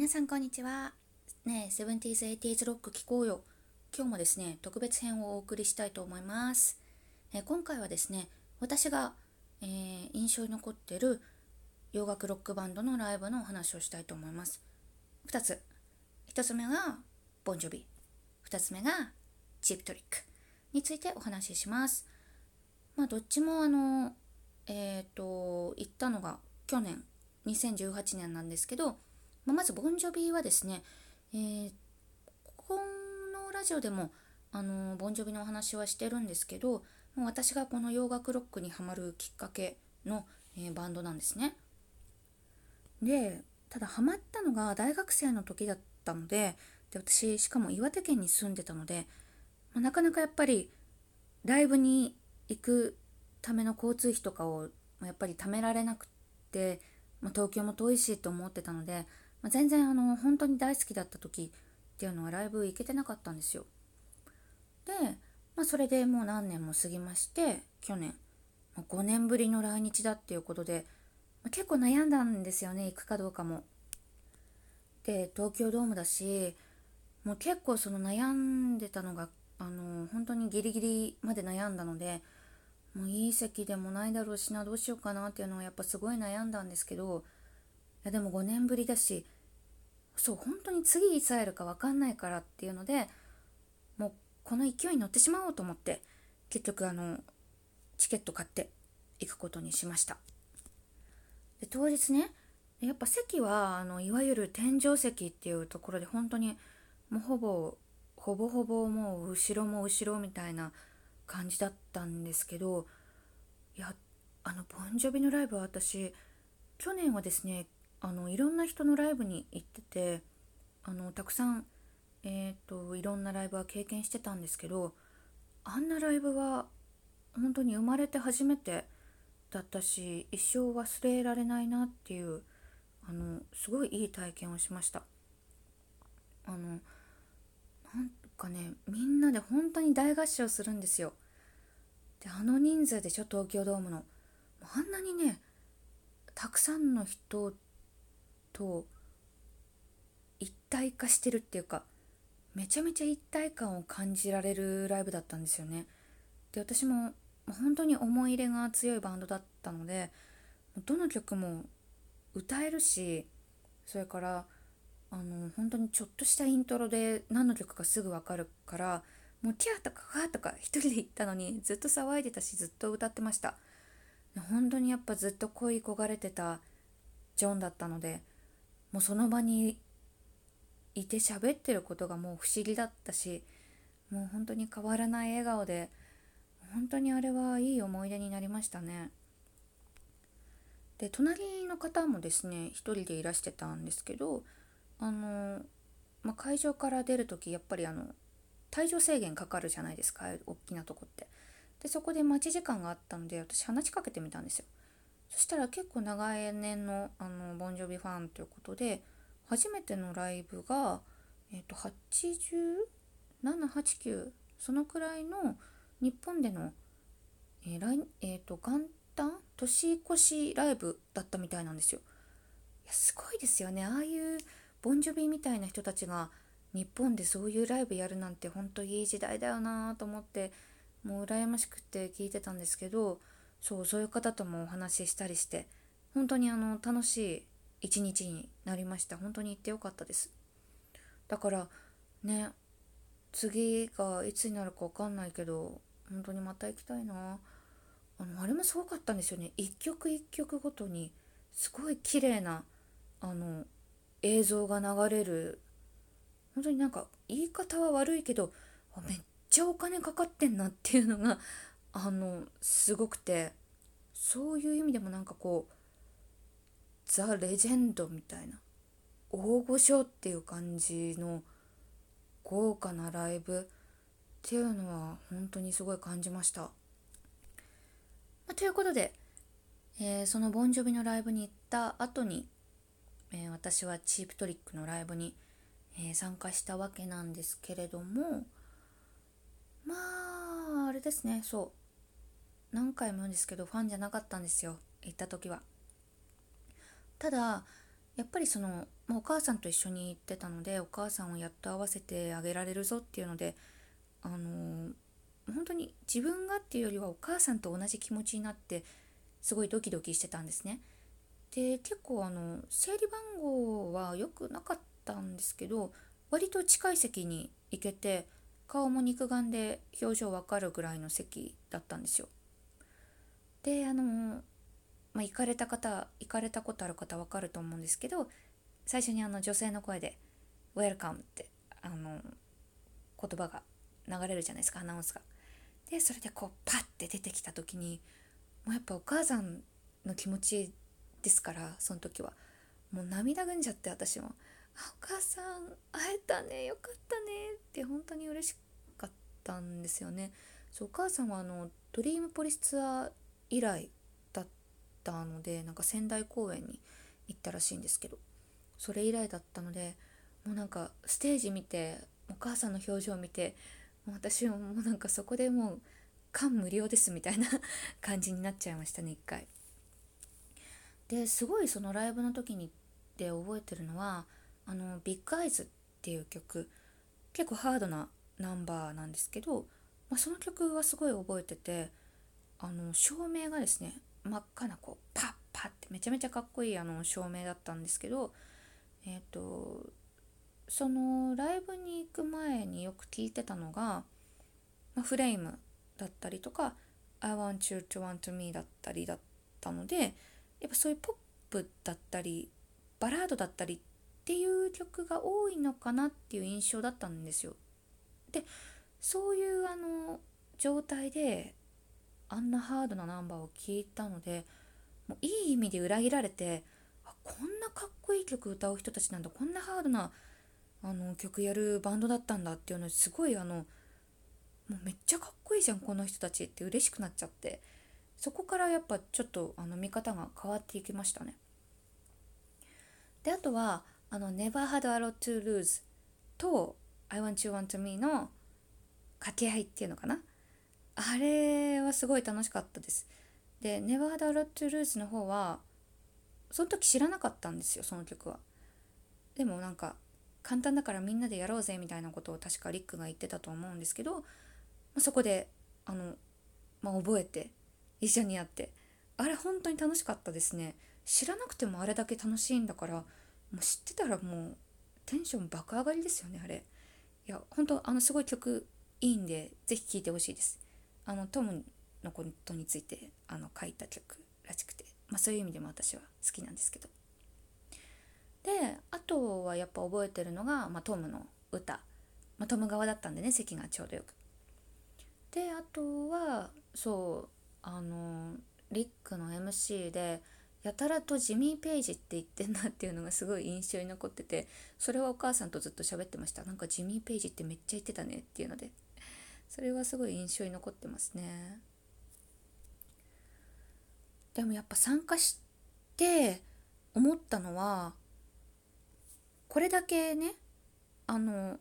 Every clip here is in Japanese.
皆さんこんにちは。ねえ、70s、80s ロック聞こうよ。今日もですね、特別編をお送りしたいと思います。え今回はですね、私が、えー、印象に残ってる洋楽ロックバンドのライブのお話をしたいと思います。2つ。1つ目がボンジョビ。2つ目がチープトリックについてお話しします。まあ、どっちもあの、えっ、ー、と、行ったのが去年、2018年なんですけど、まあ、まずボンジョビはですね、えー、このラジオでもあのボンジョビのお話はしてるんですけどもう私がこの洋楽ロックにはまるきっかけの、えー、バンドなんですね。でただハマったのが大学生の時だったのでで私しかも岩手県に住んでたので、まあ、なかなかやっぱりライブに行くための交通費とかをやっぱり貯められなくって、まあ、東京も遠いしと思ってたのでまあ、全然あの本当に大好きだった時っていうのはライブ行けてなかったんですよ。で、まあ、それでもう何年も過ぎまして去年、まあ、5年ぶりの来日だっていうことで、まあ、結構悩んだんですよね行くかどうかも。で東京ドームだしもう結構その悩んでたのがあの本当にギリギリまで悩んだのでもういい席でもないだろうしなどうしようかなっていうのはやっぱすごい悩んだんですけどやでも5年ぶりだしそう本当に次いつ会えるか分かんないからっていうのでもうこの勢いに乗ってしまおうと思って結局あのチケット買って行くことにしました。で当日ねやっぱ席はあのいわゆる天井席っていうところで本当にもうほぼほぼほぼもう後ろも後ろみたいな感じだったんですけどいやあのボンジョビのライブは私去年はですねあのいろんな人のライブに行っててあのたくさん、えーと、いろんなライブは経験してたんですけどあんなライブは本当に生まれて初めてだったし一生忘れられないなっていうあのすごいいい体験をしました。あのなんかねみんなで本当に大合唱するんですよ。であの人数でしょ東京ドームの。あんなにねたくさんの人と一体化してるっていうかめちゃめちゃ一体感を感じられるライブだったんですよね。で私も本当に思い入れが強いバンドだったのでどの曲も歌えるしそれからあの本当にちょっとしたイントロで何の曲かすぐ分かるからもうキャーとかカーとか一人で行ったのにずっと騒いでたしずっと歌ってました本当にやっぱずっと恋焦がれてたジョンだったのでもうその場にいて喋ってることがもう不思議だったしもう本当に変わらない笑顔で本当にあれはいい思い出になりましたね。で隣の方もですね一人でいらしてたんですけどあの、まあ、会場から出る時やっぱりあの退場制限かかるじゃないですか大きなとこって。でそこで待ち時間があったので私話しかけてみたんですよ。そしたら結構長い年のあのボンジョビファンということで初めてのライブが、えーと、8789そのくらいの日本での、えー来えーと、元旦年越しライブだったみたいなんですよ。いやすごいですよねああいうボンジョビみたいな人たちが日本でそういうライブやるなんてほんといい時代だよなと思ってもう羨ましくて聞いてたんですけどそうそういう方ともお話ししたりして本当にあの楽しい一日になりました。本当に行ってよかったです。だからね次がいつになるか分かんないけど本当にまた行きたいな。あのあれもすごかったんですよね。一曲一曲ごとにすごい綺麗なあの映像が流れる。本当になんか言い方は悪いけどめっちゃお金かかってんなっていうのがあのすごくてそういう意味でもなんかこうザ・レジェンドみたいな大御所っていう感じの豪華なライブっていうのは本当にすごい感じました。まあ、ということで、えー、そのボンジョビのライブに行った後に、えー、私はチープトリックのライブに、えー、参加したわけなんですけれどもまああれですねそう何回も言うんですけどファンじゃなかったんですよ行った時はただやっぱりその、ま、お母さんと一緒に行ってたのでお母さんをやっと会わせてあげられるぞっていうのであのー、本当に自分がっていうよりはお母さんと同じ気持ちになってすごいドキドキしてたんですね。で結構あの整理番号は良くなかったんですけど割と近い席に行けて顔も肉眼で表情わかるぐらいの席だったんですよ。であのまあ、行かれた方行かれたことある方わかると思うんですけど最初にあの女性の声で「Welcome」ってあの言葉が流れるじゃないですかアナウンスが。でそれでこうパッて出てきた時にもうやっぱお母さんの気持ちですからその時はもう涙ぐんじゃって私も「あお母さん会えたねよかったね」って本当に嬉しかったんですよね。そうお母さんはあのドリームポリスツアー以来だったのでなんか仙台公演に行ったらしいんですけどそれ以来だったのでもうなんかステージ見てお母さんの表情を見てもう私はもうなんかそこでもう感無量ですみたいな感じになっちゃいましたね一回。ですごいそのライブの時にで覚えてるのはあの「ビッグアイズ」っていう曲結構ハードなナンバーなんですけど、まあ、その曲はすごい覚えててあの照明がですね真っ赤なこうパッパッってめちゃめちゃかっこいいあの照明だったんですけどえっ、ー、とそのライブに行く前によく聞いてたのが、まあ、フレームだったりとか「I want you to want me」だったりだったのでやっぱそういうポップだったりバラードだったりっていう曲が多いのかなっていう印象だったんですよ。でそういうあの状態であんなハードなナンバーを聴いたのでもういい意味で裏切られてあこんなかっこいい曲歌う人たちなんだこんなハードなあの曲やるバンドだったんだっていうのすごいあのもうめっちゃかっこいいじゃんこの人たちって嬉しくなっちゃってそこからやっぱちょっとあの見方が変わっていきましたね。であとはあの「Never Had a Lot to Lose」と「I Want You Want Me」の掛け合いっていうのかなあれはすごい楽しかったです。で「Never Had a Lot to Lose」の方はその時知らなかったんですよその曲は。でもなんか簡単だからみんなでやろうぜみたいなことを確かリックが言ってたと思うんですけど、まあ、そこであの、まあ、覚えて一緒にやってあれ本当に楽しかったですね知らなくてもあれだけ楽しいんだからもう知ってたらもうテンション爆上がりですよねあれいや本当あのすごい曲いいんで是非聴いてほしいですあのトムのことについてあの書いた曲らしくて、まあ、そういう意味でも私は好きなんですけど。であとはやっぱ覚えてるのが、まあ、トムの歌、まあ、トム側だったんでね席がちょうどよく。であとはそうあのリックの MC でやたらとジミー・ペイジって言ってんなっていうのがすごい印象に残っててそれはお母さんとずっと喋ってました。なんかジミー・ペイジってめっちゃ言ってたねっていうので。それはすごい印象に残ってますね。でもやっぱ参加して思ったのはこれだけねあの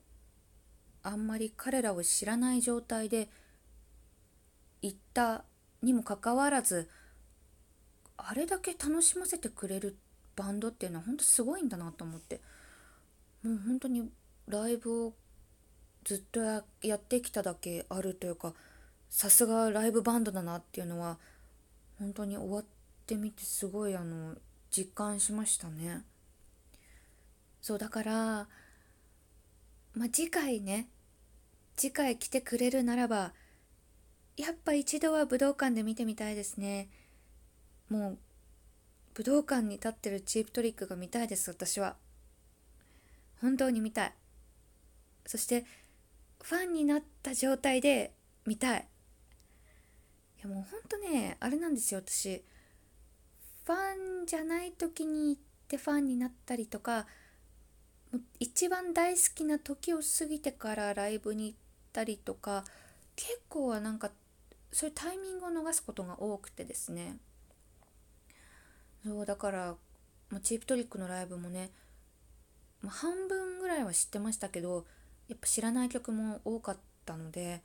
あんまり彼らを知らない状態で行ったにもかかわらずあれだけ楽しませてくれるバンドっていうのは本当すごいんだなと思ってもう本当にライブをずっとやってきただけあるというかさすがライブバンドだなっていうのは本当に終わってみてすごいあの実感しましたね。そうだからまあ次回ね次回来てくれるならばやっぱ一度は武道館で見てみたいですね。もう武道館に立ってるチープトリックが見たいです私は。本当に見たい。そしてファンになった状態で見たい。いやもうほんとねあれなんですよ私。ファンじゃない時に行ってファンになったりとか一番大好きな時を過ぎてからライブに行ったりとか結構はなんかそういうタイミングを逃すことが多くてですね。そうだからチープトリックのライブもね半分ぐらいは知ってましたけどやっぱ知らない曲も多かったので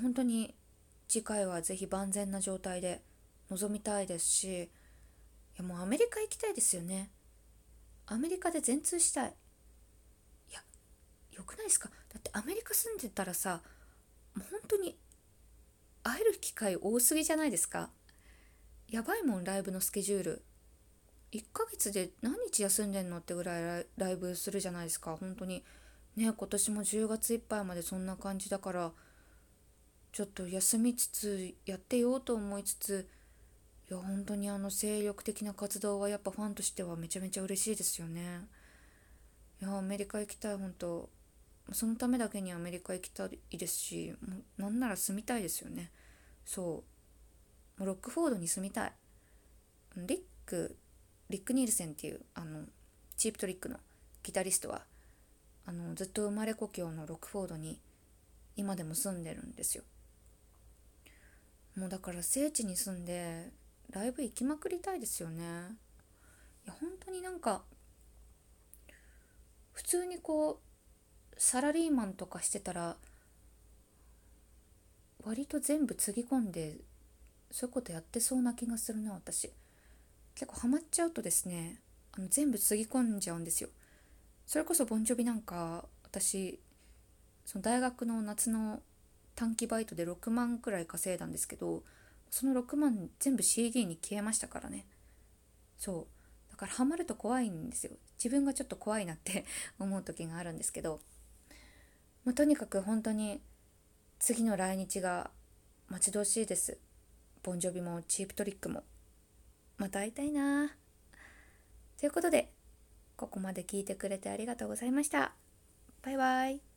本当に次回は是非万全な状態で臨みたいですしいやもうアメリカ行きたいですよね。アメリカで全通したい。いやよくないですか？だってアメリカ住んでたらさもう本当に会える機会多すぎじゃないですか？やばいもんライブのスケジュール。1ヶ月で何日休んでんのってぐらいライブするじゃないですか。本当にね今年も10月いっぱいまでそんな感じだからちょっと休みつつやってようと思いつついや本当にあの精力的な活動はやっぱファンとしてはめちゃめちゃ嬉しいですよね。いやアメリカ行きたい本当。そのためだけにアメリカ行きたいですしもうなんなら住みたいですよね。そう。もうロックフォードに住みたい。リックリック・ニールセンっていうあのチープトリックのギタリストはあのずっと生まれ故郷のロックフォードに今でも住んでるんですよ。もうだから聖地に住んでライブ行きまくりたいですよね。いや本当になんか普通にこうサラリーマンとかしてたら割と全部つぎ込んでそういうことやってそうな気がするな私。結構ハマっちゃうとですねあの全部つぎ込んじゃうんですよ。それこそボンジョビなんか私その大学の夏の短期バイトで6万くらい稼いだんですけどその6万全部 CD に消えましたからね。そう。だからハマると怖いんですよ。自分がちょっと怖いなって 思う時があるんですけど、まあ、とにかく本当に次の来日が待ち遠しいです。ボンジョビもチープトリックも。また会いたいな。ということでここまで聞いてくれてありがとうございました。バイバイ。